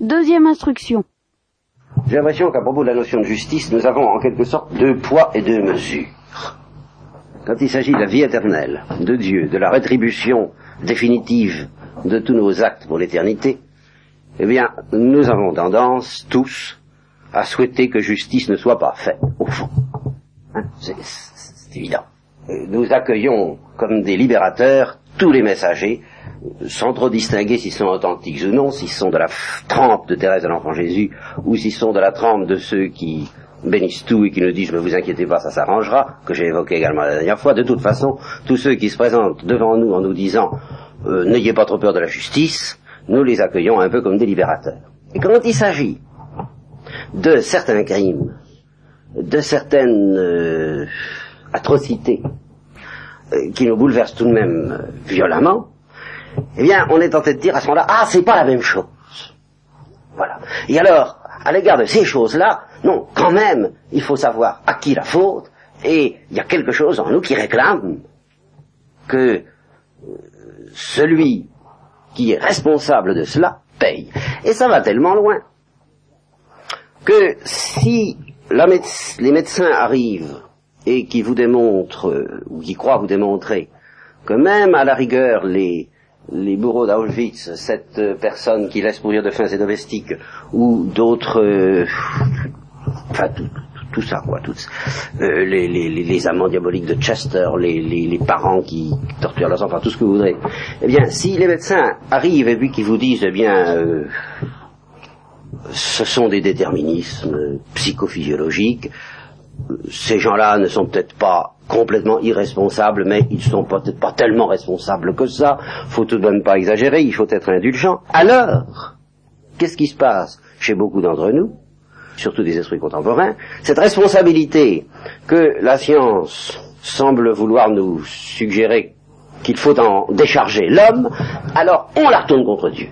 Deuxième instruction. J'ai l'impression qu'à propos de la notion de justice, nous avons en quelque sorte deux poids et deux mesures. Quand il s'agit de la vie éternelle, de Dieu, de la rétribution définitive de tous nos actes pour l'éternité, eh bien, nous avons tendance, tous, à souhaiter que justice ne soit pas faite, au fond. Hein, c'est évident. Nous accueillons comme des libérateurs tous les messagers, sans trop distinguer s'ils sont authentiques ou non, s'ils sont de la trempe de Thérèse de l'Enfant Jésus, ou s'ils sont de la trempe de ceux qui bénissent tout et qui nous disent ne vous inquiétez pas, ça s'arrangera, que j'ai évoqué également la dernière fois. De toute façon, tous ceux qui se présentent devant nous en nous disant euh, n'ayez pas trop peur de la justice, nous les accueillons un peu comme des libérateurs. Et quand il s'agit de certains crimes, de certaines euh, atrocités qui nous bouleversent tout de même violemment, eh bien, on est tenté de dire à ce moment-là, ah, c'est pas la même chose. Voilà. Et alors, à l'égard de ces choses-là, non, quand même, il faut savoir à qui la faute, et il y a quelque chose en nous qui réclame que celui qui est responsable de cela paye. Et ça va tellement loin que si les médecins arrivent et qui vous démontrent, ou qui croient vous démontrer, que même à la rigueur les, les bourreaux d'Auschwitz, cette personne qui laisse mourir de faim ses domestiques, ou d'autres, euh, enfin tout, ça, quoi, tout, euh, les, les, les, amants diaboliques de Chester, les, les, parents qui torturent leurs enfants, tout ce que vous voudrez. Eh bien, si les médecins arrivent et puis qu'ils vous disent, eh bien, euh, ce sont des déterminismes psychophysiologiques, ces gens-là ne sont peut-être pas complètement irresponsables, mais ils ne sont peut-être pas tellement responsables que ça. Faut tout de même pas exagérer, il faut être indulgent. Alors, qu'est-ce qui se passe chez beaucoup d'entre nous, surtout des esprits contemporains? Cette responsabilité que la science semble vouloir nous suggérer qu'il faut en décharger l'homme, alors on la retourne contre Dieu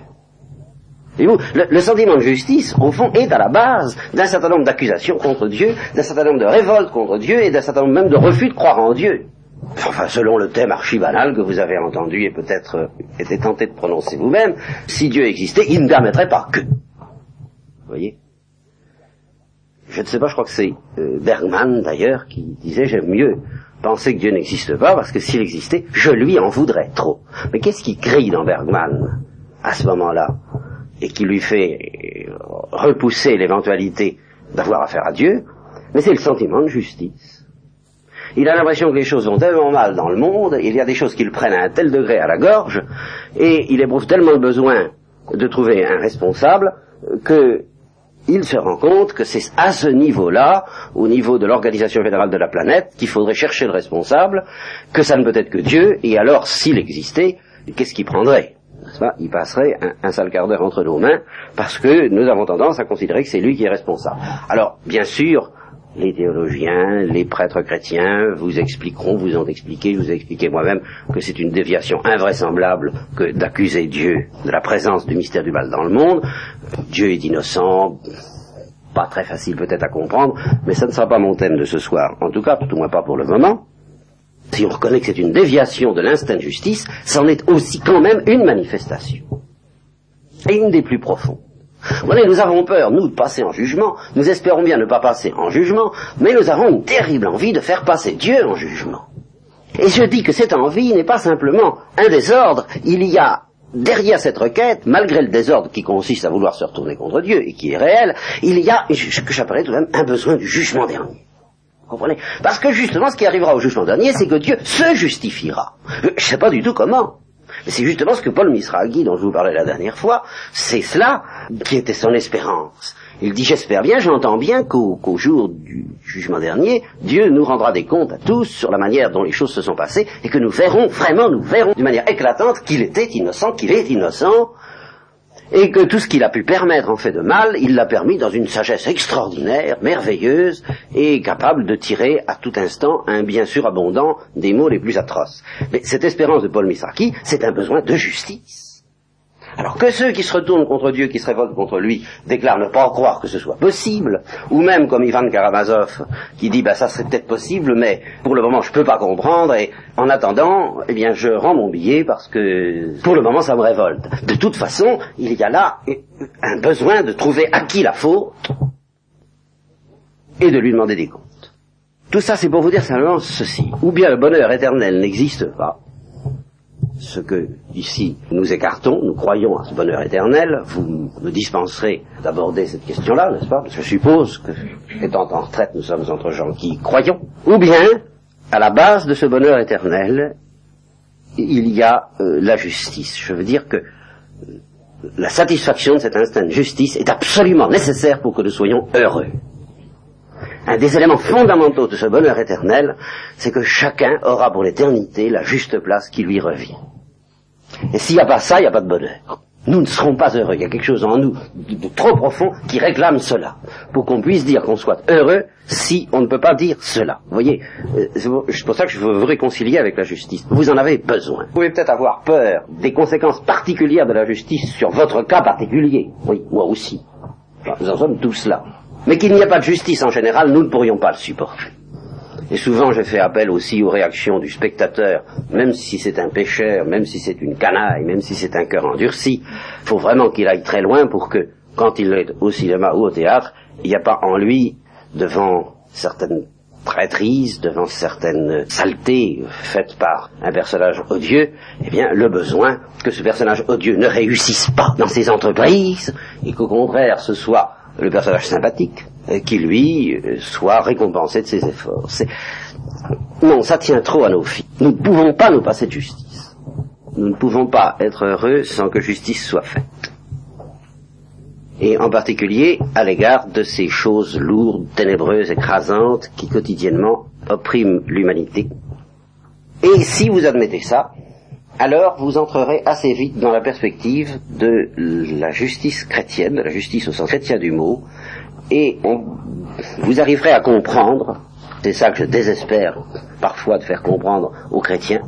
le, sentiment de justice, au fond, est à la base d'un certain nombre d'accusations contre Dieu, d'un certain nombre de révoltes contre Dieu et d'un certain nombre même de refus de croire en Dieu. Enfin, selon le thème archibanal que vous avez entendu et peut-être euh, été tenté de prononcer vous-même, si Dieu existait, il ne permettrait pas que. Vous voyez? Je ne sais pas, je crois que c'est euh, Bergman d'ailleurs qui disait j'aime mieux penser que Dieu n'existe pas parce que s'il existait, je lui en voudrais trop. Mais qu'est-ce qui crie dans Bergman à ce moment-là? Et qui lui fait repousser l'éventualité d'avoir affaire à Dieu, mais c'est le sentiment de justice. Il a l'impression que les choses vont tellement mal dans le monde, il y a des choses qui le prennent à un tel degré à la gorge, et il éprouve tellement le besoin de trouver un responsable que il se rend compte que c'est à ce niveau-là, au niveau de l'organisation générale de la planète, qu'il faudrait chercher le responsable, que ça ne peut être que Dieu, et alors, s'il existait, qu'est-ce qu'il prendrait? Il passerait un, sale quart d'heure entre nos mains, parce que nous avons tendance à considérer que c'est lui qui est responsable. Alors, bien sûr, les théologiens, les prêtres chrétiens vous expliqueront, vous ont expliqué, je vous ai expliqué moi-même que c'est une déviation invraisemblable que d'accuser Dieu de la présence du mystère du mal dans le monde. Dieu est innocent, pas très facile peut-être à comprendre, mais ça ne sera pas mon thème de ce soir, en tout cas, tout au moins pas pour le moment si on reconnaît que c'est une déviation de l'instinct de justice, c'en est aussi quand même une manifestation. Et une des plus profondes. Vous voyez, nous avons peur, nous, de passer en jugement, nous espérons bien ne pas passer en jugement, mais nous avons une terrible envie de faire passer Dieu en jugement. Et je dis que cette envie n'est pas simplement un désordre, il y a derrière cette requête, malgré le désordre qui consiste à vouloir se retourner contre Dieu et qui est réel, il y a que j'appellerais tout de même un besoin du jugement dernier. Comprenez? Parce que justement, ce qui arrivera au jugement dernier, c'est que Dieu se justifiera. Je ne sais pas du tout comment. Mais c'est justement ce que Paul Misraghi, dont je vous parlais la dernière fois, c'est cela qui était son espérance. Il dit, j'espère bien, j'entends bien qu'au jour du jugement dernier, Dieu nous rendra des comptes à tous sur la manière dont les choses se sont passées, et que nous verrons, vraiment, nous verrons d'une manière éclatante qu'il était innocent, qu'il est innocent, et que tout ce qu'il a pu permettre en fait de mal, il l'a permis dans une sagesse extraordinaire, merveilleuse, et capable de tirer à tout instant un bien sûr abondant des mots les plus atroces. Mais cette espérance de Paul Misraki, c'est un besoin de justice. Alors que ceux qui se retournent contre Dieu, qui se révoltent contre lui, déclarent ne pas croire que ce soit possible, ou même comme Ivan Karamazov, qui dit bah ça serait peut-être possible, mais pour le moment je peux pas comprendre, et en attendant, eh bien je rends mon billet parce que pour le moment ça me révolte. De toute façon, il y a là un besoin de trouver à qui la faute et de lui demander des comptes. Tout ça c'est pour vous dire simplement ceci. Ou bien le bonheur éternel n'existe pas, ce que ici nous écartons, nous croyons à ce bonheur éternel, vous me dispenserez d'aborder cette question-là, n'est-ce pas? Je suppose que, étant en retraite, nous sommes entre gens qui croyons. Ou bien, à la base de ce bonheur éternel, il y a euh, la justice. Je veux dire que euh, la satisfaction de cet instinct de justice est absolument nécessaire pour que nous soyons heureux. Un des éléments fondamentaux de ce bonheur éternel, c'est que chacun aura pour l'éternité la juste place qui lui revient. Et s'il n'y a pas ça, il n'y a pas de bonheur. Nous ne serons pas heureux. Il y a quelque chose en nous de, trop profond qui réclame cela. Pour qu'on puisse dire qu'on soit heureux si on ne peut pas dire cela. Vous voyez, euh, c'est pour ça que je veux vous réconcilier avec la justice. Vous en avez besoin. Vous pouvez peut-être avoir peur des conséquences particulières de la justice sur votre cas particulier. Oui, moi aussi. nous en sommes tous là. Mais qu'il n'y a pas de justice en général, nous ne pourrions pas le supporter. Et souvent, je fais appel aussi aux réactions du spectateur, même si c'est un pécheur, même si c'est une canaille, même si c'est un cœur endurci. Il faut vraiment qu'il aille très loin pour que, quand il est au cinéma ou au théâtre, il n'y a pas en lui, devant certaines traîtrises, devant certaines saletés faites par un personnage odieux, eh bien, le besoin que ce personnage odieux ne réussisse pas dans ses entreprises, et qu'au contraire, ce soit le personnage sympathique, qui lui euh, soit récompensé de ses efforts. Non, ça tient trop à nos filles. Nous ne pouvons pas nous passer de justice. Nous ne pouvons pas être heureux sans que justice soit faite. Et en particulier à l'égard de ces choses lourdes, ténébreuses, écrasantes qui quotidiennement oppriment l'humanité. Et si vous admettez ça, alors vous entrerez assez vite dans la perspective de la justice chrétienne, de la justice au sens chrétien du mot, et vous arriverez à comprendre, c'est ça que je désespère parfois de faire comprendre aux chrétiens,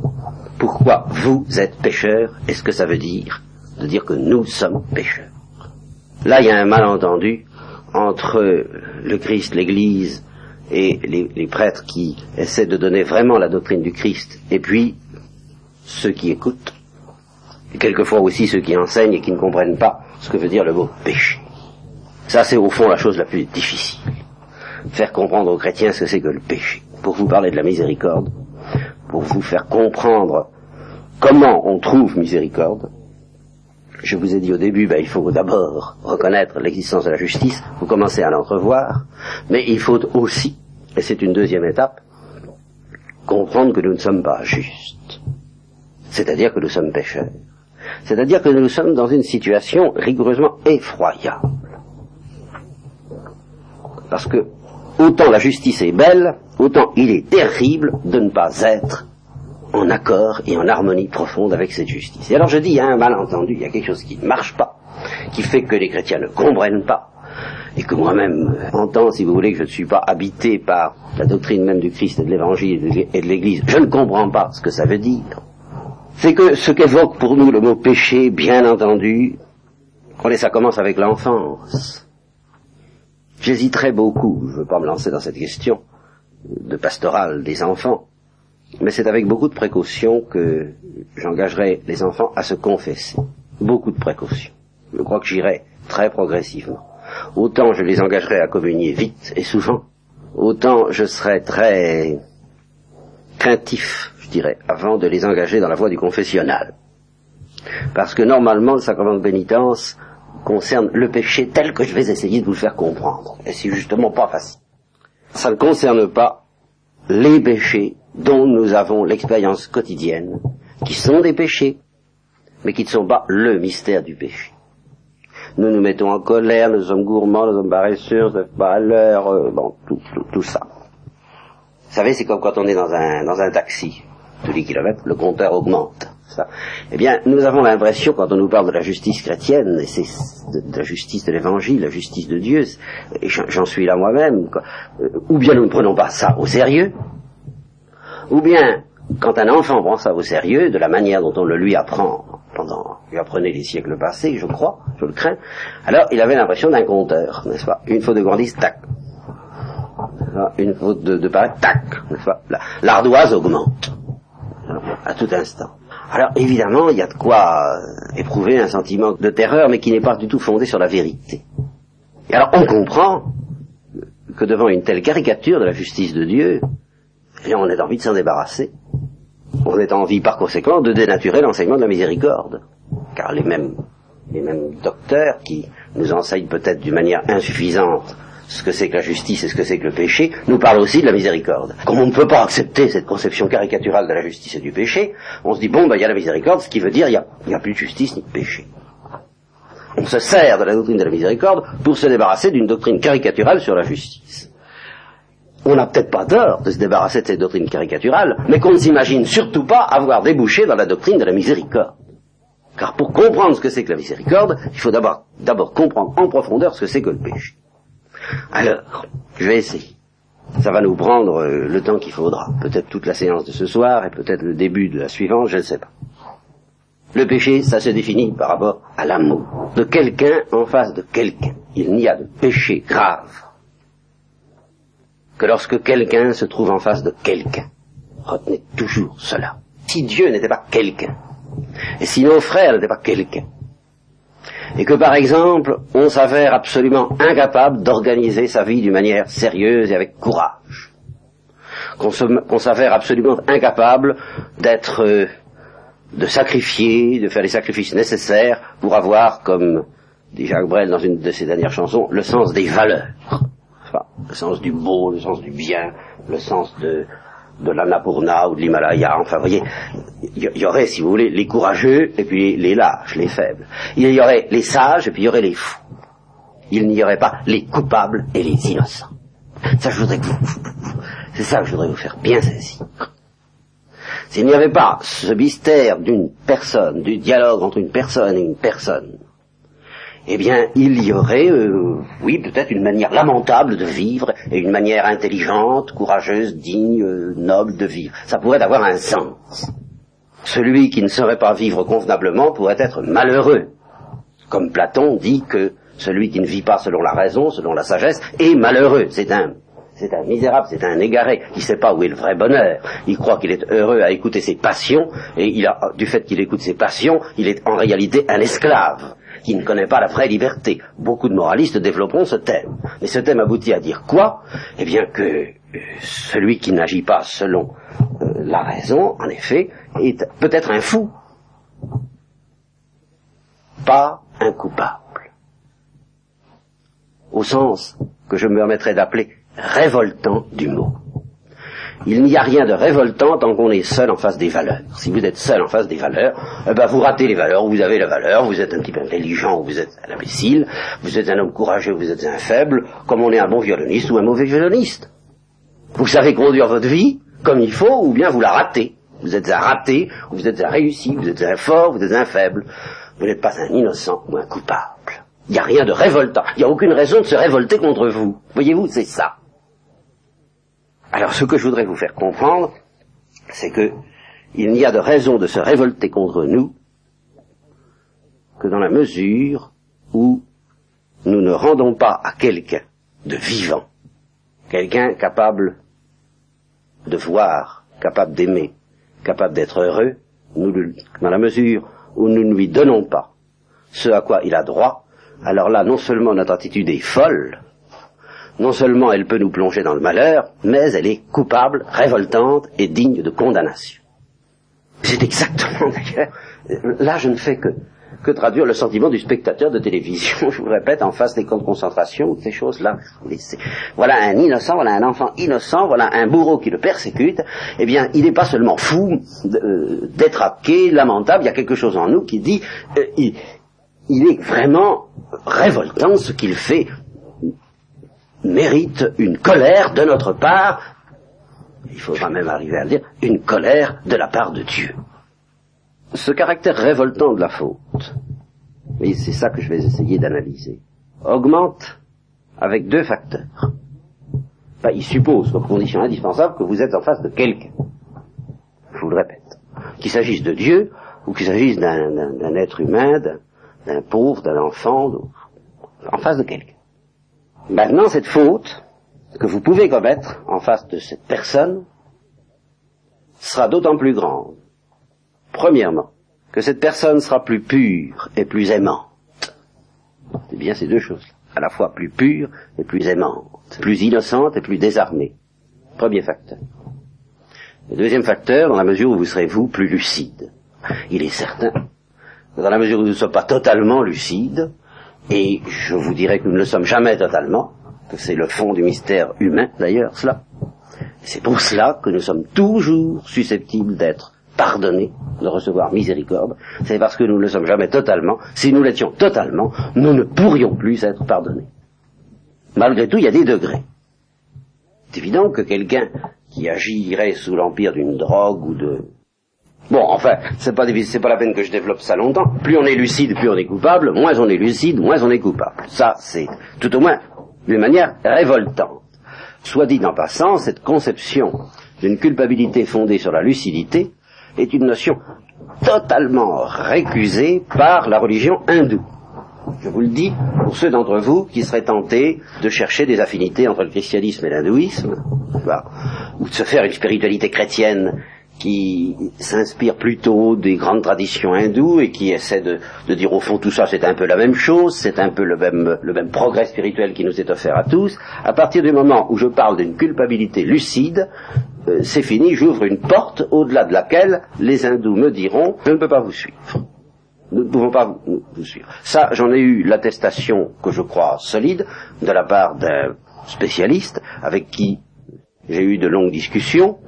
pourquoi vous êtes pécheurs et ce que ça veut dire de dire que nous sommes pécheurs. Là, il y a un malentendu entre le Christ, l'Église et les, les prêtres qui essaient de donner vraiment la doctrine du Christ, et puis ceux qui écoutent, et quelquefois aussi ceux qui enseignent et qui ne comprennent pas ce que veut dire le mot péché. Ça, c'est au fond la chose la plus difficile. Faire comprendre aux chrétiens ce que c'est que le péché. Pour vous parler de la miséricorde, pour vous faire comprendre comment on trouve miséricorde, je vous ai dit au début, ben, il faut d'abord reconnaître l'existence de la justice, vous commencez à l'entrevoir, mais il faut aussi, et c'est une deuxième étape, comprendre que nous ne sommes pas justes c'est-à-dire que nous sommes pécheurs, c'est-à-dire que nous sommes dans une situation rigoureusement effroyable. Parce que autant la justice est belle, autant il est terrible de ne pas être en accord et en harmonie profonde avec cette justice. Et alors je dis, il un malentendu, il y a quelque chose qui ne marche pas, qui fait que les chrétiens ne comprennent pas, et que moi-même entends, si vous voulez, que je ne suis pas habité par la doctrine même du Christ et de l'Évangile et de l'Église, je ne comprends pas ce que ça veut dire c'est que ce qu'évoque pour nous le mot péché, bien entendu, et ça commence avec l'enfance. J'hésiterai beaucoup, je ne veux pas me lancer dans cette question de pastoral des enfants, mais c'est avec beaucoup de précaution que j'engagerai les enfants à se confesser. Beaucoup de précautions. Je crois que j'irai très progressivement. Autant je les engagerai à communier vite et souvent, autant je serai très craintif dirais, avant de les engager dans la voie du confessionnal. Parce que normalement, le sacrement de pénitence concerne le péché tel que je vais essayer de vous le faire comprendre. Et c'est justement pas facile. Ça ne concerne pas les péchés dont nous avons l'expérience quotidienne, qui sont des péchés, mais qui ne sont pas le mystère du péché. Nous nous mettons en colère, nous sommes gourmands, nous sommes paresseux, nous sommes pas à l'heure, euh, bon, tout, tout, tout, ça. Vous savez, c'est comme quand on est dans un, dans un taxi tous les kilomètres, le compteur augmente. Eh bien, nous avons l'impression, quand on nous parle de la justice chrétienne, et c'est de, la justice de l'évangile, la justice de Dieu, et j'en suis là moi-même, euh, ou bien nous ne prenons pas ça au sérieux, ou bien, quand un enfant prend ça au sérieux, de la manière dont on le lui apprend pendant lui apprenait les siècles passés, je crois, je le crains, alors il avait l'impression d'un compteur, n'est-ce pas? Une faute de gourmandise, tac. Une faute de, de tac, n'est-ce pas? L'ardoise augmente à tout instant. Alors évidemment, il y a de quoi euh, éprouver un sentiment de terreur, mais qui n'est pas du tout fondé sur la vérité. Et alors on comprend que devant une telle caricature de la justice de Dieu, eh on a envie de s'en débarrasser. On a envie par conséquent de dénaturer l'enseignement de la miséricorde. Car les mêmes, les mêmes docteurs qui nous enseignent peut-être d'une manière insuffisante ce que c'est que la justice et ce que c'est que le péché, nous parlent aussi de la miséricorde. Comme on ne peut pas accepter cette conception caricaturale de la justice et du péché, on se dit, bon, ben, il y a la miséricorde, ce qui veut dire, il n'y a, plus de justice ni de péché. On se sert de la doctrine de la miséricorde pour se débarrasser d'une doctrine caricaturale sur la justice. On n'a peut-être pas tort de se débarrasser de cette doctrine caricaturale, mais qu'on ne s'imagine surtout pas avoir débouché dans la doctrine de la miséricorde. Car pour comprendre ce que c'est que la miséricorde, il faut d'abord comprendre en profondeur ce que c'est que le péché. Alors, je vais essayer. Ça va nous prendre euh, le temps qu'il faudra. Peut-être toute la séance de ce soir et peut-être le début de la suivante, je ne sais pas. Le péché, ça se définit par rapport à l'amour de quelqu'un en face de quelqu'un. Il n'y a de péché grave que lorsque quelqu'un se trouve en face de quelqu'un. Retenez toujours cela. Si Dieu n'était pas quelqu'un, et si nos frères n'étaient pas quelqu'un, et que par exemple, on s'avère absolument incapable d'organiser sa vie d'une manière sérieuse et avec courage, qu'on s'avère absolument incapable d'être, euh, de sacrifier, de faire les sacrifices nécessaires pour avoir, comme dit Jacques Brel dans une de ses dernières chansons, le sens des valeurs, le sens du beau, le sens du bien, le sens de, de l'Annapurna ou de l'Himalaya, enfin voyez, il y, aurait, si vous voulez, les courageux et puis les lâches, les faibles. Il y aurait les sages et puis il y aurait les fous. Il n'y aurait pas les coupables et les innocents. Ça, je voudrais que vous, c'est ça que je voudrais vous faire bien saisir. S'il n'y avait pas ce mystère d'une personne, du dialogue entre une personne et une personne, eh bien, il y aurait, euh, oui, peut-être une manière lamentable de vivre et une manière intelligente, courageuse, digne, euh, noble de vivre. Ça pourrait avoir un sens. Celui qui ne saurait pas vivre convenablement pourrait être malheureux. Comme Platon dit que celui qui ne vit pas selon la raison, selon la sagesse, est malheureux. C'est un, c'est un misérable, c'est un égaré. Il ne sait pas où est le vrai bonheur. Il croit qu'il est heureux à écouter ses passions, et il a, du fait qu'il écoute ses passions, il est en réalité un esclave qui ne connaît pas la vraie liberté. Beaucoup de moralistes développeront ce thème. Mais ce thème aboutit à dire quoi? Eh bien que euh, celui qui n'agit pas selon euh, la raison, en effet, est peut-être un fou, pas un coupable. Au sens que je me permettrai d'appeler révoltant du mot. Il n'y a rien de révoltant tant qu'on est seul en face des valeurs. Si vous êtes seul en face des valeurs, eh ben vous ratez les valeurs, vous avez la valeur, vous êtes un petit peu intelligent ou vous êtes un imbécile, vous êtes un homme courageux ou vous êtes un faible, comme on est un bon violoniste ou un mauvais violoniste. Vous savez conduire votre vie comme il faut ou bien vous la ratez. Vous êtes un raté, ou vous êtes un réussi, vous êtes un fort, vous êtes un faible. Vous n'êtes pas un innocent ou un coupable. Il n'y a rien de révoltant. Il n'y a aucune raison de se révolter contre vous. Voyez-vous, c'est ça. Alors ce que je voudrais vous faire comprendre, c'est que il n'y a de raison de se révolter contre nous que dans la mesure où nous ne rendons pas à quelqu'un de vivant, quelqu'un capable de voir, capable d'aimer, capable d'être heureux, nous, dans la mesure où nous ne lui donnons pas ce à quoi il a droit, alors là, non seulement notre attitude est folle, non seulement elle peut nous plonger dans le malheur, mais elle est coupable, révoltante et digne de condamnation. C'est exactement d'ailleurs, là je ne fais que, que traduire le sentiment du spectateur de télévision, je vous répète, en face des camps de concentration, ces choses-là. Voilà un innocent, voilà un enfant innocent, voilà un bourreau qui le persécute, eh bien, il n'est pas seulement fou, euh, détraqué, lamentable, il y a quelque chose en nous qui dit, euh, il est vraiment révoltant ce qu'il fait mérite une colère de notre part, il faudra même arriver à le dire, une colère de la part de Dieu. Ce caractère révoltant de la faute, et c'est ça que je vais essayer d'analyser, augmente avec deux facteurs. Il suppose comme condition indispensable que vous êtes en face de quelqu'un. Je vous le répète. Qu'il s'agisse de Dieu ou qu'il s'agisse d'un être humain, d'un pauvre, d'un enfant, en face de quelqu'un. Maintenant, cette faute que vous pouvez commettre en face de cette personne sera d'autant plus grande. Premièrement, que cette personne sera plus pure et plus aimante. C'est bien ces deux choses. À la fois plus pure et plus aimante, plus innocente et plus désarmée. Premier facteur. Le deuxième facteur, dans la mesure où vous serez vous plus lucide. Il est certain que dans la mesure où nous ne sommes pas totalement lucides, et je vous dirais que nous ne le sommes jamais totalement, que c'est le fond du mystère humain d'ailleurs, cela. C'est pour cela que nous sommes toujours susceptibles d'être pardonnés, de recevoir miséricorde. C'est parce que nous ne le sommes jamais totalement. Si nous l'étions totalement, nous ne pourrions plus être pardonnés. Malgré tout, il y a des degrés. C'est évident que quelqu'un qui agirait sous l'empire d'une drogue ou de Bon, enfin, c'est pas c'est pas la peine que je développe ça longtemps. Plus on est lucide, plus on est coupable. Moins on est lucide, moins on est coupable. Ça, c'est tout au moins d'une manière révoltante. Soit dit en passant, cette conception d'une culpabilité fondée sur la lucidité est une notion totalement récusée par la religion hindoue. Je vous le dis pour ceux d'entre vous qui seraient tentés de chercher des affinités entre le christianisme et l'hindouisme, ou de se faire une spiritualité chrétienne qui s'inspire plutôt des grandes traditions hindoues et qui essaie de, dire au fond tout ça c'est un peu la même chose, c'est un peu le même, progrès spirituel qui nous est offert à tous, à partir du moment où je parle d'une culpabilité lucide, euh, c'est fini, j'ouvre une porte au-delà de laquelle les hindous me diront je ne peux pas vous suivre. Nous ne pouvons pas vous, vous suivre. Ça, j'en ai eu l'attestation que je crois solide de la part d'un spécialiste avec qui j'ai eu de longues discussions,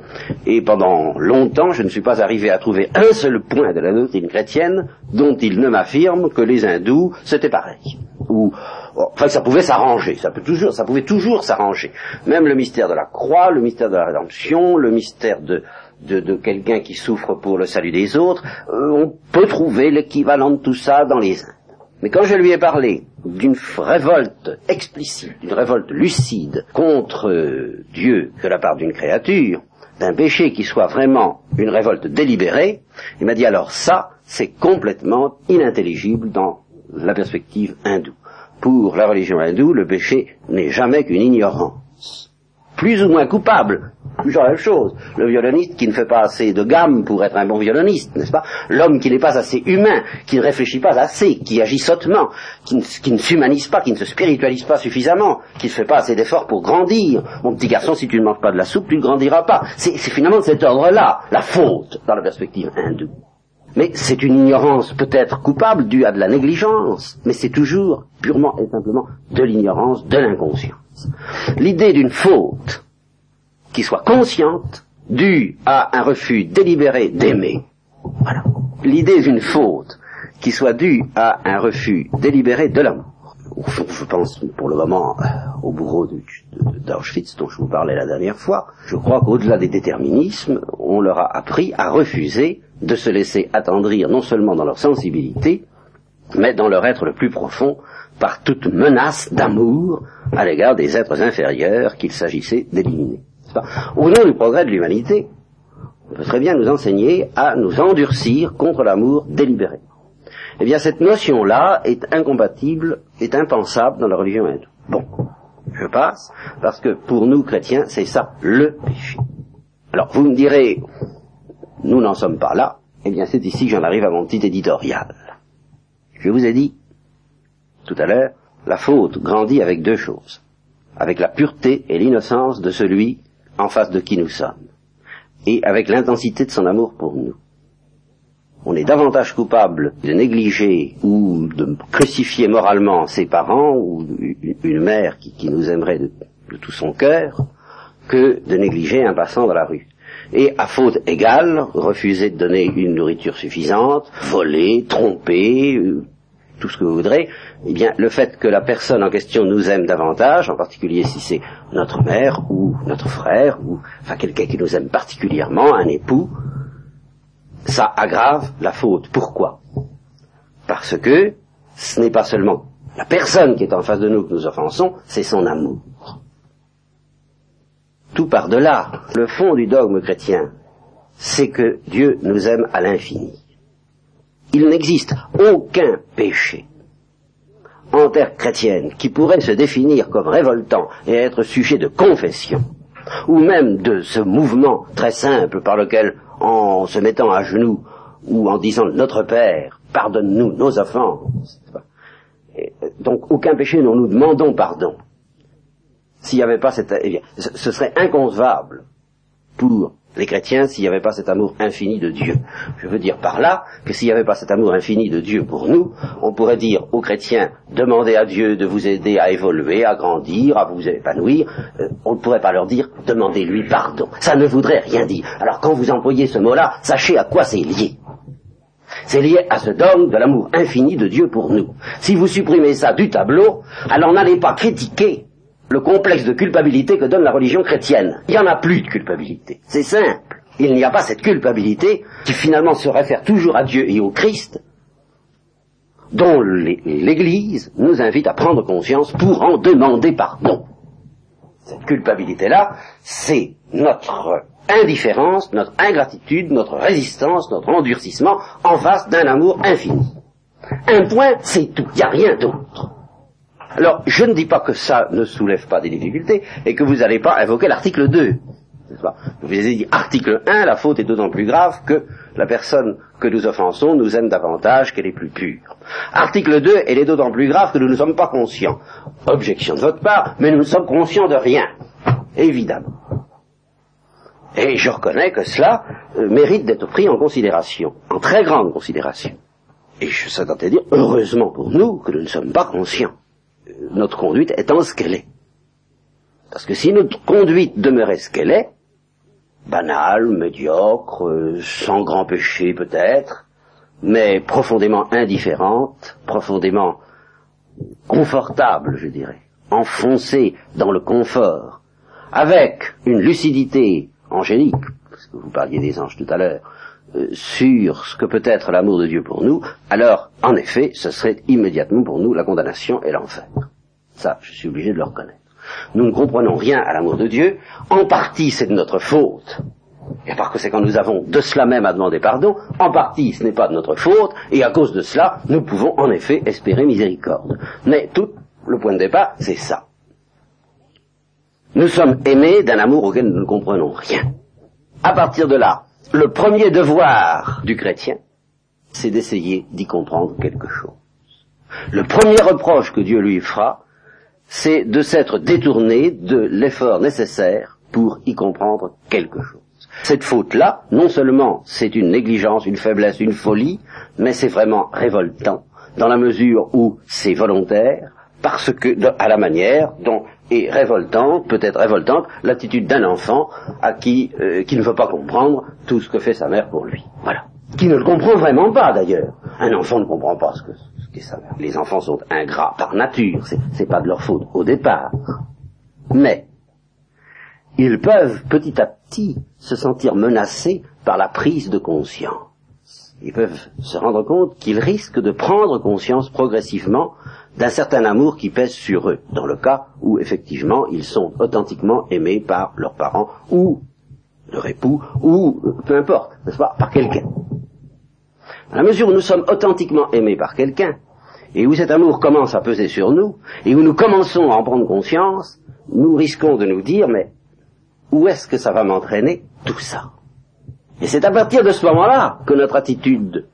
et pendant longtemps, je ne suis pas arrivé à trouver un seul point de la doctrine chrétienne dont il ne m'affirme que les hindous, c'était pareil. Ou, enfin, ça pouvait s'arranger, ça, peut toujours, ça pouvait toujours s'arranger. Même le mystère de la croix, le mystère de la rédemption, le mystère de, de, quelqu'un qui souffre pour le salut des autres, euh, on peut trouver l'équivalent de tout ça dans les Indes. Mais quand je lui ai parlé d'une révolte explicite, d'une révolte lucide contre Dieu de la part d'une créature, d'un péché qui soit vraiment une révolte délibérée, il m'a dit alors ça, c'est complètement inintelligible dans la perspective hindoue. Pour la religion hindoue, le péché n'est jamais qu'une ignorance, plus ou moins coupable, toujours la même chose. Le violoniste qui ne fait pas assez de gamme pour être un bon violoniste, n'est-ce pas? L'homme qui n'est pas assez humain, qui ne réfléchit pas assez, qui agit sottement, qui ne, s'humanise pas, qui ne se spiritualise pas suffisamment, qui ne fait pas assez d'efforts pour grandir. Mon petit garçon, si tu ne manges pas de la soupe, tu ne grandiras pas. C'est finalement de cet ordre-là, la faute, dans la perspective hindoue. Mais c'est une ignorance peut-être coupable due à de la négligence, mais c'est toujours purement et simplement de l'ignorance, de l'inconscience. L'idée d'une faute, qui soit consciente, due à un refus délibéré d'aimer. Voilà. L'idée d'une faute qui soit due à un refus délibéré de l'amour. Je pense pour le moment euh, au bourreau d'Auschwitz dont je vous parlais la dernière fois. Je crois qu'au-delà des déterminismes, on leur a appris à refuser de se laisser attendrir non seulement dans leur sensibilité, mais dans leur être le plus profond, par toute menace d'amour à l'égard des êtres inférieurs qu'il s'agissait d'éliminer. Au nom du progrès de l'humanité, on peut très bien nous enseigner à nous endurcir contre l'amour délibéré. Eh bien, cette notion-là est incompatible, est impensable dans la religion. Bon, je passe, parce que pour nous chrétiens, c'est ça le péché. Alors, vous me direz, nous n'en sommes pas là. Eh bien, c'est ici que j'en arrive à mon petit éditorial. Je vous ai dit, tout à l'heure, la faute grandit avec deux choses. Avec la pureté et l'innocence de celui en face de qui nous sommes, et avec l'intensité de son amour pour nous. On est davantage coupable de négliger ou de crucifier moralement ses parents ou une mère qui, nous aimerait de, tout son cœur que de négliger un passant dans la rue. Et à faute égale, refuser de donner une nourriture suffisante, voler, tromper, euh, tout ce que vous voudrez, eh bien, le fait que la personne en question nous aime davantage, en particulier si c'est notre mère ou notre frère, ou enfin quelqu'un qui nous aime particulièrement, un époux, ça aggrave la faute. Pourquoi? Parce que ce n'est pas seulement la personne qui est en face de nous que nous offensons, c'est son amour. Tout par de là. Le fond du dogme chrétien, c'est que Dieu nous aime à l'infini. Il n'existe aucun péché en terre chrétienne qui pourrait se définir comme révoltant et être sujet de confession, ou même de ce mouvement très simple par lequel, en se mettant à genoux ou en disant Notre Père, pardonne-nous nos offenses, donc aucun péché dont nous demandons pardon. S'il n'y avait pas cette, eh ce serait inconcevable pour les chrétiens s'il n'y avait pas cet amour infini de Dieu. Je veux dire par là que s'il n'y avait pas cet amour infini de Dieu pour nous, on pourrait dire aux chrétiens, demandez à Dieu de vous aider à évoluer, à grandir, à vous épanouir. Euh, on ne pourrait pas leur dire, demandez-lui pardon. Ça ne voudrait rien dire. Alors quand vous employez ce mot-là, sachez à quoi c'est lié. C'est lié à ce dogme de l'amour infini de Dieu pour nous. Si vous supprimez ça du tableau, alors n'allez pas critiquer le complexe de culpabilité que donne la religion chrétienne. Il n'y en a plus de culpabilité. C'est simple. Il n'y a pas cette culpabilité qui finalement se réfère toujours à Dieu et au Christ, dont l'Église nous invite à prendre conscience pour en demander pardon. Cette culpabilité-là, c'est notre indifférence, notre ingratitude, notre résistance, notre endurcissement en face d'un amour infini. Un point, c'est tout, il n'y a rien d'autre. Alors, je ne dis pas que ça ne soulève pas des difficultés et que vous n'allez pas invoquer l'article 2. Pas? Vous avez dit article 1, la faute est d'autant plus grave que la personne que nous offensons nous aime davantage qu'elle est plus pure. Article 2, elle est d'autant plus grave que nous ne sommes pas conscients. Objection de votre part, mais nous ne sommes conscients de rien. Évidemment. Et je reconnais que cela euh, mérite d'être pris en considération, en très grande considération. Et je sais à dire, heureusement pour nous, que nous ne sommes pas conscients notre conduite étant ce qu'elle est. Parce que si notre conduite demeurait ce qu'elle est, banale, médiocre, sans grand péché peut-être, mais profondément indifférente, profondément confortable, je dirais, enfoncée dans le confort, avec une lucidité angélique, parce que vous parliez des anges tout à l'heure, sur ce que peut être l'amour de Dieu pour nous, alors, en effet, ce serait immédiatement pour nous la condamnation et l'enfer. Ça, je suis obligé de le reconnaître. Nous ne comprenons rien à l'amour de Dieu. En partie, c'est de notre faute. Et par conséquent, nous avons de cela même à demander pardon. En partie, ce n'est pas de notre faute. Et à cause de cela, nous pouvons en effet espérer miséricorde. Mais tout le point de départ, c'est ça. Nous sommes aimés d'un amour auquel nous ne comprenons rien. À partir de là, le premier devoir du chrétien, c'est d'essayer d'y comprendre quelque chose. Le premier reproche que Dieu lui fera, c'est de s'être détourné de l'effort nécessaire pour y comprendre quelque chose. Cette faute-là, non seulement c'est une négligence, une faiblesse, une folie, mais c'est vraiment révoltant, dans la mesure où c'est volontaire, parce que, à la manière dont est révoltante, peut-être révoltante, l'attitude d'un enfant à qui, euh, qui ne veut pas comprendre tout ce que fait sa mère pour lui. Voilà. Qui ne le comprend vraiment pas d'ailleurs. Un enfant ne comprend pas ce que, ce qu'est sa mère. Les enfants sont ingrats par nature, c'est, c'est pas de leur faute au départ. Mais, ils peuvent petit à petit se sentir menacés par la prise de conscience. Ils peuvent se rendre compte qu'ils risquent de prendre conscience progressivement d'un certain amour qui pèse sur eux, dans le cas où effectivement ils sont authentiquement aimés par leurs parents ou leur époux ou peu importe, n'est-ce pas, par quelqu'un. À la mesure où nous sommes authentiquement aimés par quelqu'un, et où cet amour commence à peser sur nous, et où nous commençons à en prendre conscience, nous risquons de nous dire, mais où est-ce que ça va m'entraîner tout ça? Et c'est à partir de ce moment-là que notre attitude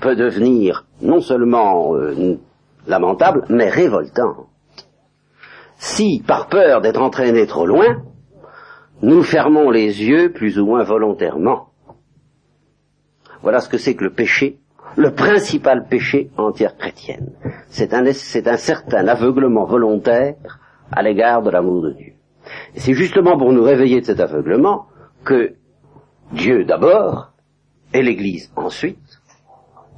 peut devenir non seulement euh, lamentable, mais révoltant. Si, par peur d'être entraînés trop loin, nous fermons les yeux plus ou moins volontairement. Voilà ce que c'est que le péché, le principal péché entière chrétienne. C'est un, certain aveuglement volontaire à l'égard de l'amour de Dieu. C'est justement pour nous réveiller de cet aveuglement que Dieu d'abord, et l'Église ensuite,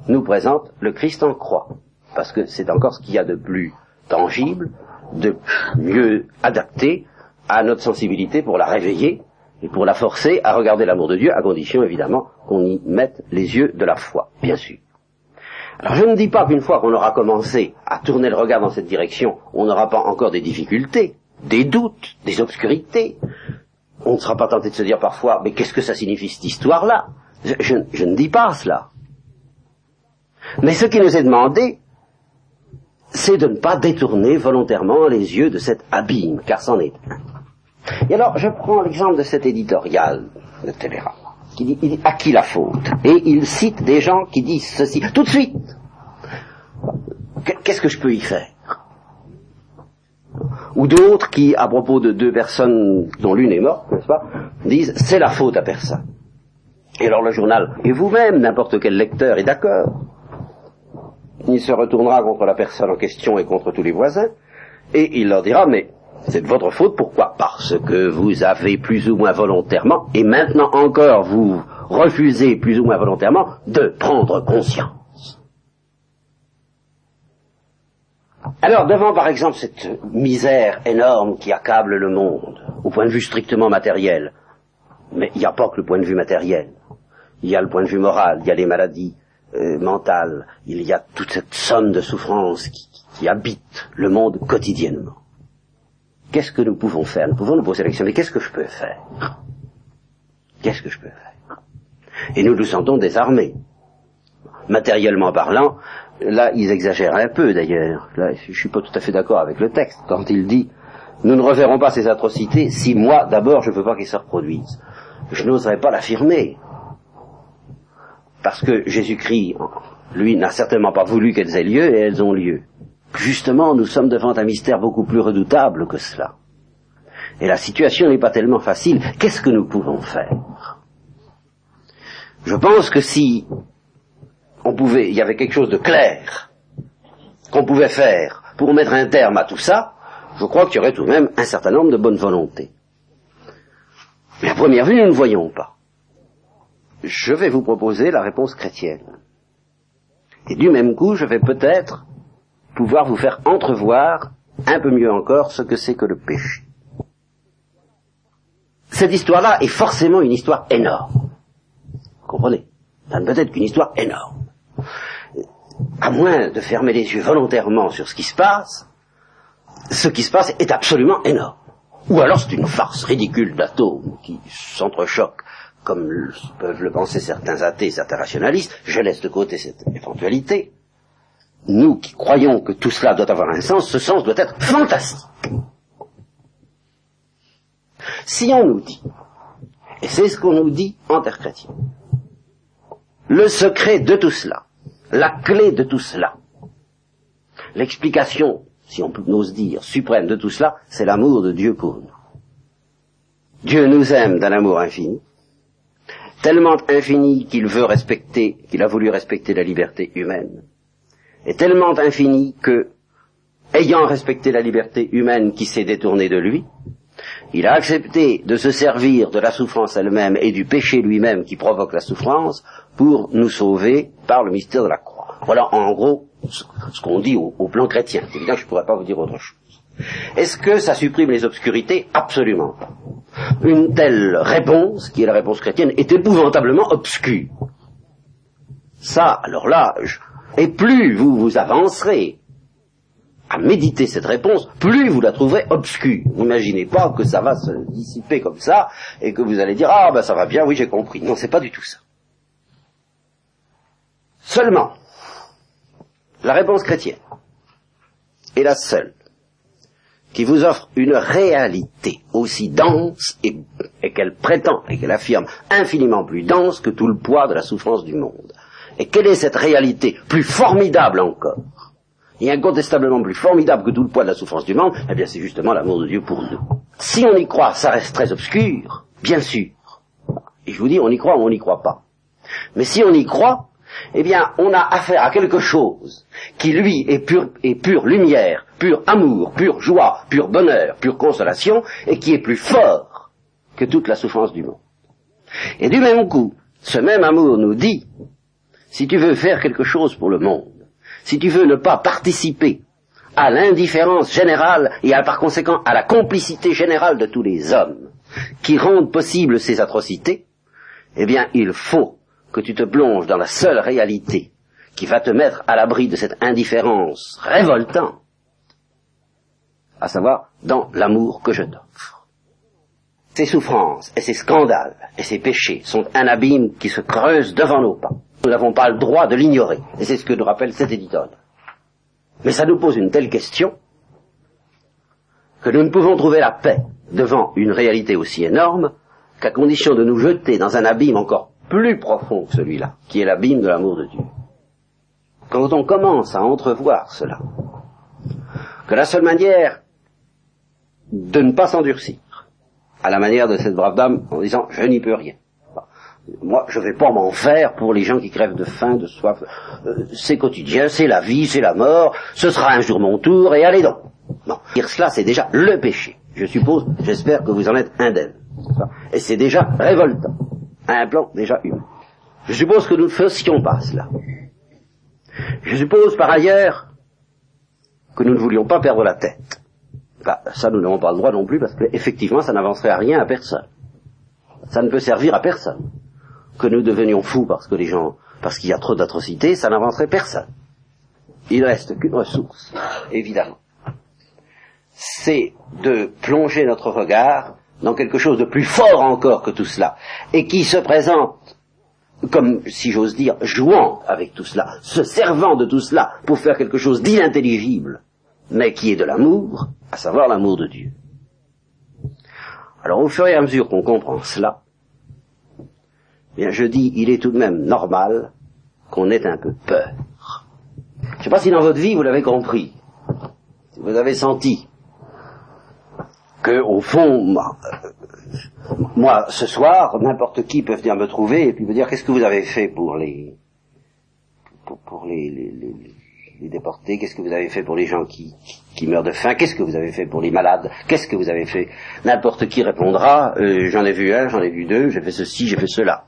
nous présente le Christ en croix parce que c'est encore ce qu'il y a de plus tangible, de mieux adapté à notre sensibilité pour la réveiller et pour la forcer à regarder l'amour de Dieu, à condition évidemment qu'on y mette les yeux de la foi, bien sûr. Alors je ne dis pas qu'une fois qu'on aura commencé à tourner le regard dans cette direction, on n'aura pas encore des difficultés, des doutes, des obscurités. On ne sera pas tenté de se dire parfois, mais qu'est-ce que ça signifie cette histoire-là? Je, je ne dis pas cela. Mais ce qui nous est demandé, c'est de ne pas détourner volontairement les yeux de cet abîme, car c'en est un. Et alors, je prends l'exemple de cet éditorial de Télérama, qui dit, à qui la faute? Et il cite des gens qui disent ceci, tout de suite. Qu'est-ce que je peux y faire? Ou d'autres qui, à propos de deux personnes dont l'une est morte, n'est-ce pas, disent, c'est la faute à personne. Et alors le journal, et vous-même, n'importe quel lecteur est d'accord. Il se retournera contre la personne en question et contre tous les voisins, et il leur dira, mais c'est de votre faute, pourquoi? Parce que vous avez plus ou moins volontairement, et maintenant encore vous refusez plus ou moins volontairement de prendre conscience. Alors devant par exemple cette misère énorme qui accable le monde, au point de vue strictement matériel, mais il n'y a pas que le point de vue matériel, il y a le point de vue moral, il y a les maladies euh, il y a toute cette somme de souffrances qui, habite le monde quotidiennement. Qu'est-ce que nous pouvons faire? Nous pouvons nous poser la question, mais qu'est-ce que je peux faire? Qu'est-ce que je peux faire? Et nous nous sentons désarmés. Matériellement parlant, là, ils exagèrent un peu d'ailleurs. Là, je suis pas tout à fait d'accord avec le texte quand il dit nous ne reverrons pas ces atrocités si moi, d'abord, je ne veux pas qu'ils se reproduisent. Je n'oserais pas l'affirmer. Parce que Jésus-Christ, lui, n'a certainement pas voulu qu'elles aient lieu et elles ont lieu. Justement, nous sommes devant un mystère beaucoup plus redoutable que cela. Et la situation n'est pas tellement facile. Qu'est-ce que nous pouvons faire? Je pense que si on pouvait, il y avait quelque chose de clair qu'on pouvait faire pour mettre un terme à tout ça, je crois qu'il y aurait tout de même un certain nombre de bonnes volontés. Mais à première vue, nous ne voyons pas. Je vais vous proposer la réponse chrétienne. Et du même coup, je vais peut-être pouvoir vous faire entrevoir un peu mieux encore ce que c'est que le péché. Cette histoire-là est forcément une histoire énorme. Vous comprenez? Ça ne peut être qu'une histoire énorme. À moins de fermer les yeux volontairement sur ce qui se passe, ce qui se passe est absolument énorme. Ou alors c'est une farce ridicule d'atomes qui s'entrechoquent, comme peuvent le penser certains athées, certains rationalistes. Je laisse de côté cette éventualité. Nous qui croyons que tout cela doit avoir un sens, ce sens doit être fantastique. Si on nous dit, et c'est ce qu'on nous dit en terre chrétienne, le secret de tout cela, la clé de tout cela, l'explication si on peut ose dire, suprême de tout cela, c'est l'amour de Dieu pour nous. Dieu nous aime d'un amour infini, tellement infini qu'il veut respecter, qu'il a voulu respecter la liberté humaine, et tellement infini que, ayant respecté la liberté humaine qui s'est détournée de lui, il a accepté de se servir de la souffrance elle-même et du péché lui-même qui provoque la souffrance pour nous sauver par le mystère de la croix. Voilà en gros ce qu'on dit au, plan chrétien. Que je ne pourrais pas vous dire autre chose. Est-ce que ça supprime les obscurités? Absolument. Une telle réponse, qui est la réponse chrétienne, est épouvantablement obscure. Ça, alors là, et plus vous vous avancerez à méditer cette réponse, plus vous la trouverez obscure. N'imaginez pas que ça va se dissiper comme ça et que vous allez dire ah ben ça va bien, oui j'ai compris. Non, c'est pas du tout ça. Seulement, la réponse chrétienne est la seule qui vous offre une réalité aussi dense et, qu'elle prétend et qu'elle affirme infiniment plus dense que tout le poids de la souffrance du monde. Et quelle est cette réalité plus formidable encore? Et incontestablement plus formidable que tout le poids de la souffrance du monde, eh bien c'est justement l'amour de Dieu pour nous. Si on y croit, ça reste très obscur, bien sûr. Et je vous dis, on y croit ou on n'y croit pas. Mais si on y croit, eh bien, on a affaire à quelque chose qui, lui, est pure, est pure lumière, pur amour, pure joie, pur bonheur, pure consolation, et qui est plus fort que toute la souffrance du monde. Et du même coup, ce même amour nous dit, si tu veux faire quelque chose pour le monde, si tu veux ne pas participer à l'indifférence générale et par conséquent à la complicité générale de tous les hommes qui rendent possibles ces atrocités, eh bien, il faut que tu te plonges dans la seule réalité qui va te mettre à l'abri de cette indifférence révoltante, à savoir dans l'amour que je t'offre. Ces souffrances et ces scandales et ces péchés sont un abîme qui se creuse devant nos pas. Nous n'avons pas le droit de l'ignorer. Et c'est ce que nous rappelle cet éditorial. Mais ça nous pose une telle question que nous ne pouvons trouver la paix devant une réalité aussi énorme qu'à condition de nous jeter dans un abîme encore plus profond que celui-là, qui est l'abîme de l'amour de Dieu. Quand on commence à entrevoir cela, que la seule manière de ne pas s'endurcir, à la manière de cette brave dame, en disant je n'y peux rien. Moi, je ne vais pas m'en faire pour les gens qui crèvent de faim, de soif. Euh, c'est quotidien, c'est la vie, c'est la mort. Ce sera un jour mon tour, et allez donc. Non, dire cela, c'est déjà le péché. Je suppose, j'espère que vous en êtes indemne. Et c'est déjà révoltant, un plan déjà humain. Je suppose que nous ne fassions pas cela. Je suppose par ailleurs que nous ne voulions pas perdre la tête. Ça, nous n'avons pas le droit non plus parce qu'effectivement, ça n'avancerait à rien à personne. Ça ne peut servir à personne. Que nous devenions fous parce que les gens, parce qu'il y a trop d'atrocités, ça n'avancerait personne. Il ne reste qu'une ressource, évidemment. C'est de plonger notre regard dans quelque chose de plus fort encore que tout cela, et qui se présente comme, si j'ose dire, jouant avec tout cela, se servant de tout cela pour faire quelque chose d'inintelligible, mais qui est de l'amour, à savoir l'amour de Dieu. Alors au fur et à mesure qu'on comprend cela, bien je dis, il est tout de même normal qu'on ait un peu peur. Je ne sais pas si dans votre vie vous l'avez compris, si vous avez senti que au fond, moi, ce soir, n'importe qui peut venir me trouver et puis me dire qu'est-ce que vous avez fait pour les pour, les, les, les, déportés, qu'est-ce que vous avez fait pour les gens qui, qui, meurent de faim, qu'est-ce que vous avez fait pour les malades, qu'est-ce que vous avez fait? N'importe qui répondra, euh, j'en ai vu un, j'en ai vu deux, j'ai fait ceci, j'ai fait cela.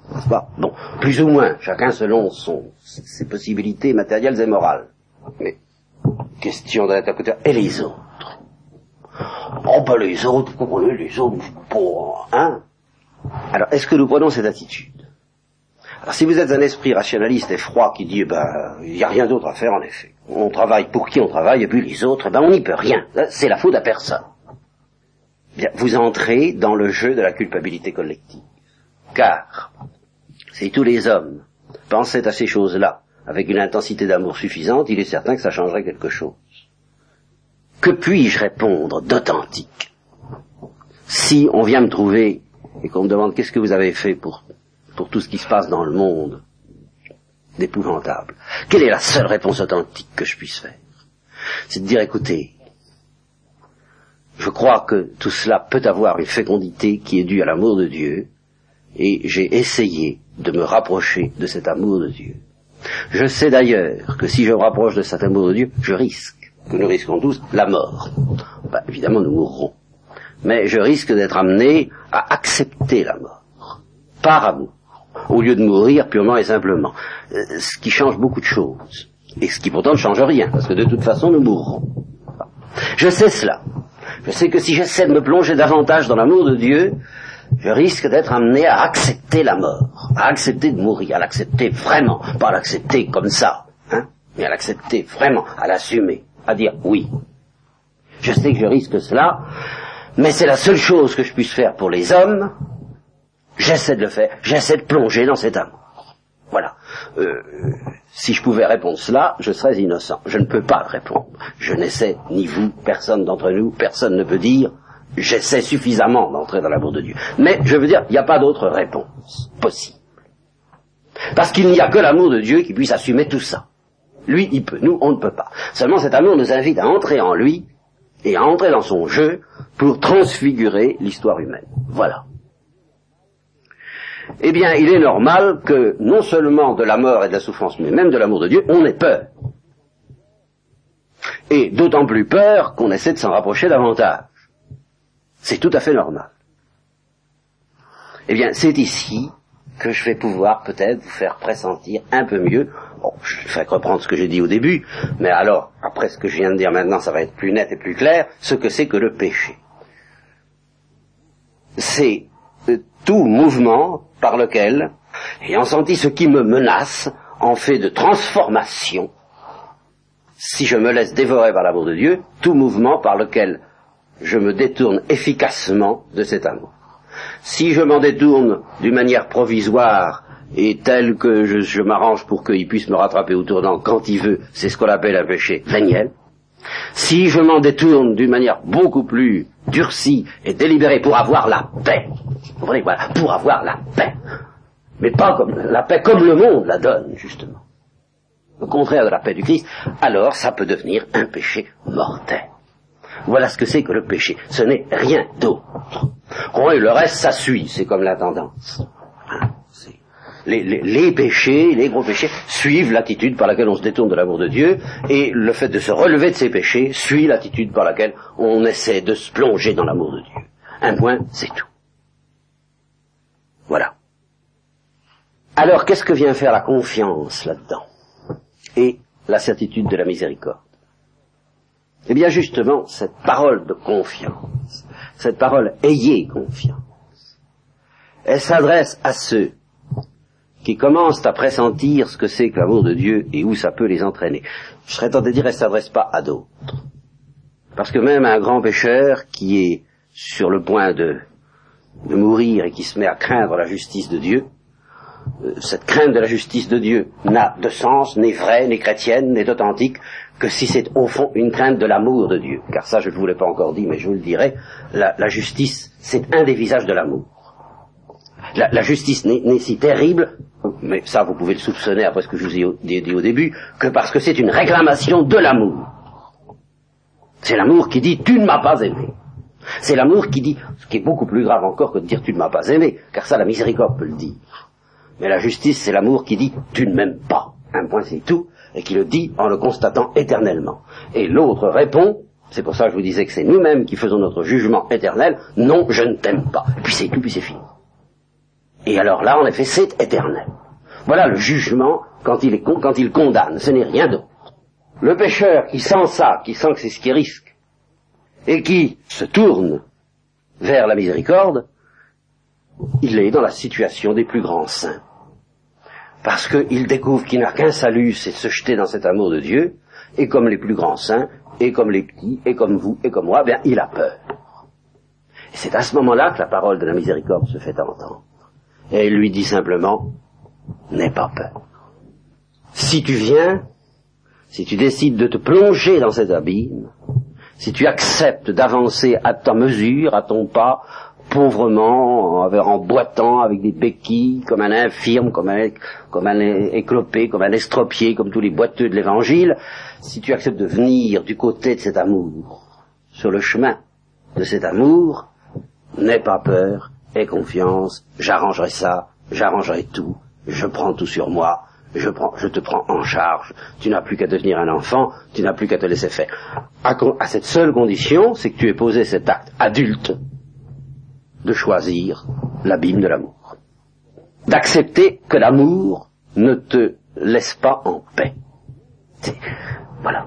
Bon, plus ou moins, chacun selon son, ses possibilités matérielles et morales. Mais question de l'interlocuteur, et les autres? Oh ben les autres, les autres, pour, hein Alors, est-ce que nous prenons cette attitude? Alors, si vous êtes un esprit rationaliste et froid qui dit, ben, il n'y a rien d'autre à faire, en effet. On travaille pour qui on travaille, et puis les autres, ben, on n'y peut rien. C'est la faute à personne. Bien, vous entrez dans le jeu de la culpabilité collective. Car, si tous les hommes pensaient à ces choses-là avec une intensité d'amour suffisante, il est certain que ça changerait quelque chose. Que puis-je répondre d'authentique? Si on vient me trouver et qu'on me demande qu'est-ce que vous avez fait pour, pour tout ce qui se passe dans le monde d'épouvantable Quelle est la seule réponse authentique que je puisse faire? C'est de dire écoutez, je crois que tout cela peut avoir une fécondité qui est due à l'amour de Dieu, et j'ai essayé de me rapprocher de cet amour de Dieu. Je sais d'ailleurs que si je me rapproche de cet amour de Dieu, je risque que nous risquons tous la mort. Bah, évidemment, nous mourrons. Mais je risque d'être amené à accepter la mort, par amour, au lieu de mourir purement et simplement. Euh, ce qui change beaucoup de choses. Et ce qui pourtant ne change rien, parce que de toute façon, nous mourrons. Je sais cela. Je sais que si j'essaie de me plonger davantage dans l'amour de Dieu, je risque d'être amené à accepter la mort, à accepter de mourir, à l'accepter vraiment, pas à l'accepter comme ça, hein, mais à l'accepter vraiment, à l'assumer à dire oui. Je sais que je risque cela, mais c'est la seule chose que je puisse faire pour les hommes. J'essaie de le faire, j'essaie de plonger dans cet amour. Voilà. Euh, si je pouvais répondre cela, je serais innocent. Je ne peux pas répondre. Je n'essaie, ni vous, personne d'entre nous, personne ne peut dire j'essaie suffisamment d'entrer dans l'amour de Dieu. Mais je veux dire, il n'y a pas d'autre réponse possible. Parce qu'il n'y a que l'amour de Dieu qui puisse assumer tout ça. Lui, il peut. Nous, on ne peut pas. Seulement cet amour nous invite à entrer en lui et à entrer dans son jeu pour transfigurer l'histoire humaine. Voilà. Eh bien, il est normal que non seulement de la mort et de la souffrance, mais même de l'amour de Dieu, on ait peur. Et d'autant plus peur qu'on essaie de s'en rapprocher davantage. C'est tout à fait normal. Eh bien, c'est ici que je vais pouvoir peut-être vous faire pressentir un peu mieux je vais reprendre ce que j'ai dit au début, mais alors, après ce que je viens de dire maintenant, ça va être plus net et plus clair, ce que c'est que le péché. C'est euh, tout mouvement par lequel, ayant senti ce qui me menace, en fait de transformation, si je me laisse dévorer par l'amour de Dieu, tout mouvement par lequel je me détourne efficacement de cet amour. Si je m'en détourne d'une manière provisoire est tel que je, m'arrange pour qu'il puisse me rattraper au tournant quand il veut, c'est ce qu'on appelle un péché véniel. Si je m'en détourne d'une manière beaucoup plus durcie et délibérée pour avoir la paix, vous voyez, voilà, pour avoir la paix, mais pas comme la paix comme le monde la donne, justement, au contraire de la paix du Christ, alors ça peut devenir un péché mortel. Voilà ce que c'est que le péché. Ce n'est rien d'autre. et le reste, ça suit. C'est comme la tendance. Les, péchés, les gros péchés, suivent l'attitude par laquelle on se détourne de l'amour de Dieu, et le fait de se relever de ces péchés suit l'attitude par laquelle on essaie de se plonger dans l'amour de Dieu. Un point, c'est tout. Voilà. Alors, qu'est-ce que vient faire la confiance là-dedans? Et la certitude de la miséricorde Eh bien, justement, cette parole de confiance, cette parole ayez confiance, elle s'adresse à ceux qui commencent à pressentir ce que c'est que l'amour de Dieu et où ça peut les entraîner. Je serais tenté de dire, elle ne s'adresse pas à d'autres. Parce que même un grand pécheur qui est sur le point de, mourir et qui se met à craindre la justice de Dieu, cette crainte de la justice de Dieu n'a de sens, n'est vraie, n'est chrétienne, n'est authentique, que si c'est au fond une crainte de l'amour de Dieu. Car ça, je ne vous l'ai pas encore dit, mais je vous le dirai, la, la justice, c'est un des visages de l'amour. La, la, justice n'est si terrible mais ça vous pouvez le soupçonner après ce que je vous ai dit au début, que parce que c'est une réclamation de l'amour. C'est l'amour qui dit tu ne m'as pas aimé. C'est l'amour qui dit, ce qui est beaucoup plus grave encore que de dire tu ne m'as pas aimé, car ça la miséricorde peut le dire. Mais la justice, c'est l'amour qui dit tu ne m'aimes pas. Un point c'est tout, et qui le dit en le constatant éternellement. Et l'autre répond, c'est pour ça que je vous disais que c'est nous-mêmes qui faisons notre jugement éternel, non, je ne t'aime pas. Puis c'est tout, puis c'est fini. Et alors là, en effet, c'est éternel. Voilà le jugement quand il, est, quand il condamne, ce n'est rien d'autre. Le pécheur qui sent ça, qui sent que c'est ce qu'il risque, et qui se tourne vers la miséricorde, il est dans la situation des plus grands saints. Parce qu'il découvre qu'il n'a qu'un salut, c'est de se jeter dans cet amour de Dieu, et comme les plus grands saints, et comme les petits, et comme vous, et comme moi, bien, il a peur. Et c'est à ce moment-là que la parole de la miséricorde se fait entendre. Et il lui dit simplement, n'aie pas peur. Si tu viens, si tu décides de te plonger dans cet abîme, si tu acceptes d'avancer à ta mesure, à ton pas, pauvrement, en boitant avec des béquilles, comme un infirme, comme un, comme un éclopé, comme un estropié, comme tous les boiteux de l'évangile, si tu acceptes de venir du côté de cet amour, sur le chemin de cet amour, n'aie pas peur, aie confiance, j'arrangerai ça, j'arrangerai tout, je prends tout sur moi, je, prends, je te prends en charge, tu n'as plus qu'à devenir un enfant, tu n'as plus qu'à te laisser faire. À, à cette seule condition, c'est que tu aies posé cet acte adulte de choisir l'abîme de l'amour. D'accepter que l'amour ne te laisse pas en paix. Voilà.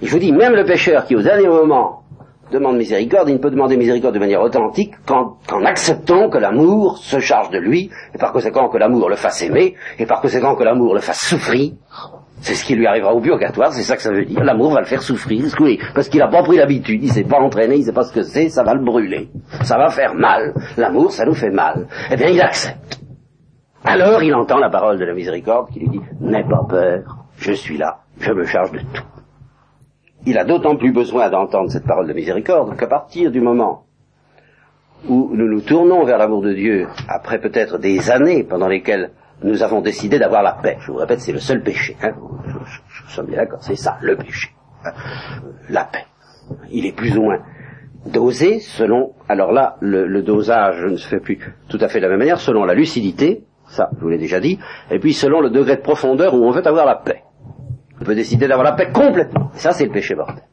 Je vous dis, même le pécheur qui au dernier moment demande miséricorde, il ne peut demander miséricorde de manière authentique qu'en, acceptant que l'amour se charge de lui, et par conséquent que l'amour le fasse aimer, et par conséquent que l'amour le fasse souffrir. C'est ce qui lui arrivera au purgatoire, c'est ça que ça veut dire. L'amour va le faire souffrir, parce qu'il n'a pas pris l'habitude, il s'est pas entraîné, il sait pas ce que c'est, ça va le brûler. Ça va faire mal. L'amour, ça nous fait mal. Eh bien, il accepte. Alors, il entend la parole de la miséricorde qui lui dit, n'aie pas peur, je suis là, je me charge de tout il a d'autant plus besoin d'entendre cette parole de miséricorde qu'à partir du moment où nous nous tournons vers l'amour de Dieu, après peut-être des années pendant lesquelles nous avons décidé d'avoir la paix, je vous répète, c'est le seul péché, hein, je, suis bien d'accord, c'est ça, le péché, hein, la paix. Il est plus ou moins dosé selon, alors là, le, le dosage ne se fait plus tout à fait de la même manière, selon la lucidité, ça, je vous l'ai déjà dit, et puis selon le degré de profondeur où on veut avoir la paix. On peut décider d'avoir la paix complètement. ça, c'est le péché mortel.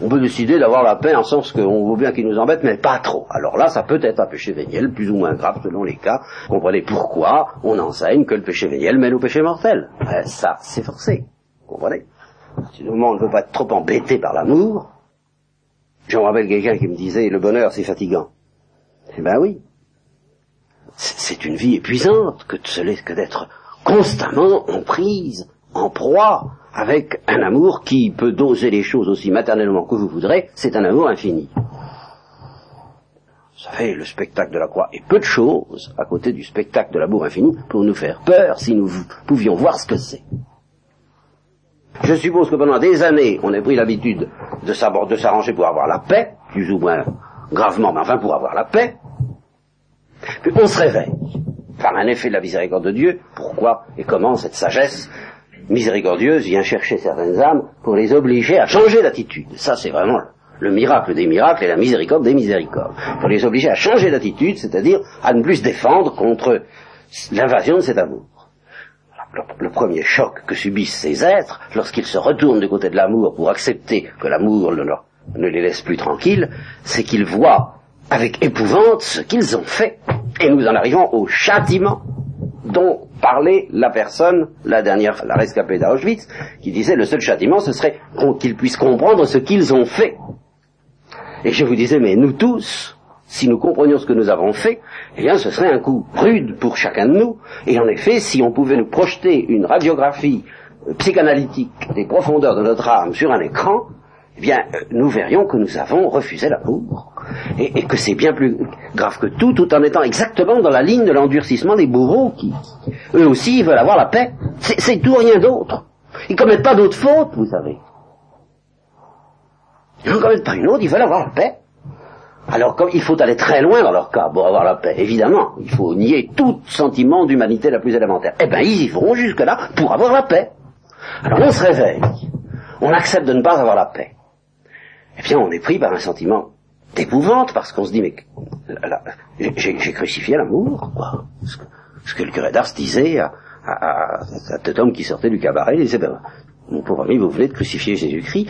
On peut décider d'avoir la paix en sens qu'on veut bien qu'il nous embête, mais pas trop. Alors là, ça peut être un péché véniel, plus ou moins grave selon les cas. Comprenez pourquoi on enseigne que le péché véniel mène au péché mortel. ça, c'est forcé. Comprenez? Si le moment on ne veut pas être trop embêté par l'amour, je me rappelle quelqu'un qui me disait, le bonheur, c'est fatigant. Eh ben oui. C'est une vie épuisante que d'être constamment en prise en proie avec un amour qui peut doser les choses aussi maternellement que vous voudrez, c'est un amour infini. Vous savez, le spectacle de la croix est peu de choses à côté du spectacle de l'amour infini pour nous faire peur si nous pouvions voir ce que c'est. Je suppose que pendant des années, on a pris l'habitude de s'arranger pour avoir la paix, plus ou moins gravement, mais enfin pour avoir la paix. Puis on se réveille par un effet de la miséricorde de Dieu. Pourquoi et comment cette sagesse miséricordieuse vient chercher certaines âmes pour les obliger à changer d'attitude Ça, c'est vraiment le miracle des miracles et la miséricorde des miséricordes. Pour les obliger à changer d'attitude, c'est-à-dire à ne plus se défendre contre l'invasion de cet amour. Le, premier choc que subissent ces êtres, lorsqu'ils se retournent du côté de l'amour pour accepter que l'amour ne, ne les laisse plus tranquilles, c'est qu'ils voient avec épouvante ce qu'ils ont fait. Et nous en arrivons au châtiment dont parlait la personne, la dernière, la rescapée d'Auschwitz, qui disait le seul châtiment ce serait qu'ils puissent comprendre ce qu'ils ont fait. Et je vous disais, mais nous tous, si nous comprenions ce que nous avons fait, eh bien ce serait un coup rude pour chacun de nous. Et en effet, si on pouvait nous projeter une radiographie euh, psychanalytique des profondeurs de notre âme sur un écran, eh bien, euh, nous verrions que nous avons refusé l'amour. Et, et que c'est bien plus grave que tout, tout en étant exactement dans la ligne de l'endurcissement des bourreaux qui, eux aussi, veulent avoir la paix. C'est tout, rien d'autre. Ils commettent pas d'autres fautes, vous savez. Ils n'en commettent pas une autre, ils veulent avoir la paix. Alors comme il faut aller très loin dans leur cas pour avoir la paix, évidemment, il faut nier tout sentiment d'humanité la plus élémentaire. Eh bien, ils y vont jusque-là pour avoir la paix. Alors on se réveille, on accepte de ne pas avoir la paix. Eh bien, on est pris par un sentiment d'épouvante parce qu'on se dit mais j'ai crucifié l'amour, quoi. Ce que, le curé d'Ars disait à, cet homme qui sortait du cabaret, il disait ben, mon pauvre ami, vous venez de crucifier Jésus-Christ,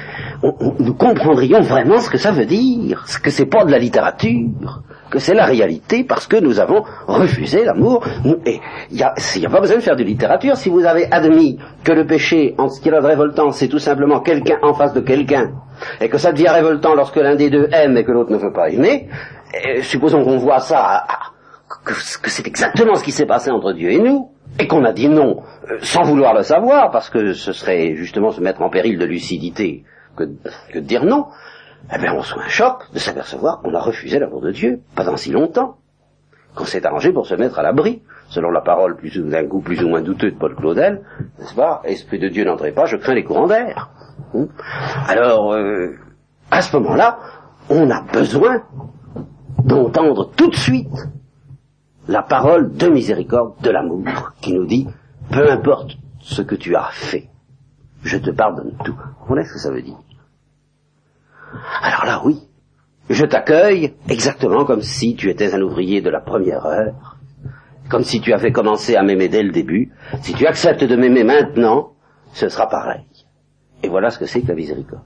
nous comprendrions vraiment ce que ça veut dire, ce que c'est pas de la littérature, que c'est la réalité parce que nous avons refusé l'amour. Et il n'y a, a, pas besoin de faire de littérature. Si vous avez admis que le péché, en ce qui est de révoltant, c'est tout simplement quelqu'un en face de quelqu'un, et que ça devient révoltant lorsque l'un des deux aime et que l'autre ne veut pas aimer, supposons qu'on voit ça, que c'est exactement ce qui s'est passé entre Dieu et nous, et qu'on a dit non euh, sans vouloir le savoir, parce que ce serait justement se mettre en péril de lucidité que, de dire non, eh bien on soit un choc de s'apercevoir qu'on a refusé l'amour de Dieu pendant si longtemps, qu'on s'est arrangé pour se mettre à l'abri, selon la parole plus d'un goût plus ou moins douteux de Paul Claudel, n'est-ce pas? Esprit de Dieu n'entrez pas, je crains les courants d'air. Alors, euh, à ce moment-là, on a besoin d'entendre tout de suite la parole de miséricorde, de l'amour, qui nous dit, peu importe ce que tu as fait, je te pardonne tout. Vous comprenez ce que ça veut dire Alors là, oui, je t'accueille exactement comme si tu étais un ouvrier de la première heure, comme si tu avais commencé à m'aimer dès le début. Si tu acceptes de m'aimer maintenant, ce sera pareil. Et voilà ce que c'est que la miséricorde.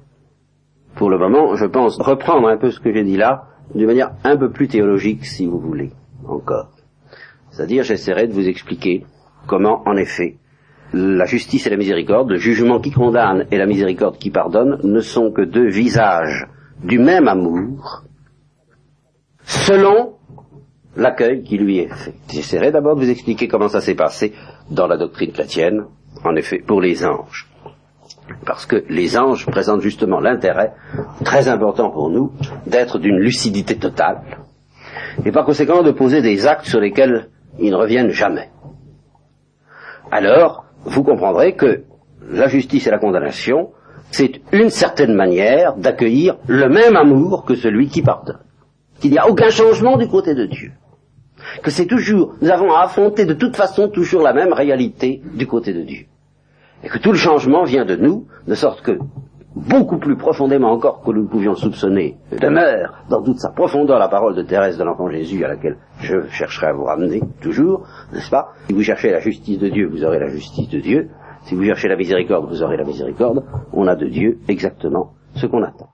Pour le moment, je pense reprendre un peu ce que j'ai dit là, d'une manière un peu plus théologique, si vous voulez, encore. C'est-à-dire, j'essaierai de vous expliquer comment, en effet, la justice et la miséricorde, le jugement qui condamne et la miséricorde qui pardonne, ne sont que deux visages du même amour, selon l'accueil qui lui est fait. J'essaierai d'abord de vous expliquer comment ça s'est passé dans la doctrine chrétienne, en effet, pour les anges. Parce que les anges présentent justement l'intérêt, très important pour nous, d'être d'une lucidité totale, et par conséquent de poser des actes sur lesquels ils ne reviennent jamais. Alors, vous comprendrez que la justice et la condamnation, c'est une certaine manière d'accueillir le même amour que celui qui pardonne. Qu'il n'y a aucun changement du côté de Dieu. Que c'est toujours, nous avons à affronter de toute façon toujours la même réalité du côté de Dieu. Et que tout le changement vient de nous, de sorte que beaucoup plus profondément encore que nous pouvions soupçonner, demeure dans toute sa profondeur la parole de Thérèse de l'Enfant Jésus à laquelle je chercherai à vous ramener toujours, n'est-ce pas? Si vous cherchez la justice de Dieu, vous aurez la justice de Dieu. Si vous cherchez la miséricorde, vous aurez la miséricorde. On a de Dieu exactement ce qu'on attend.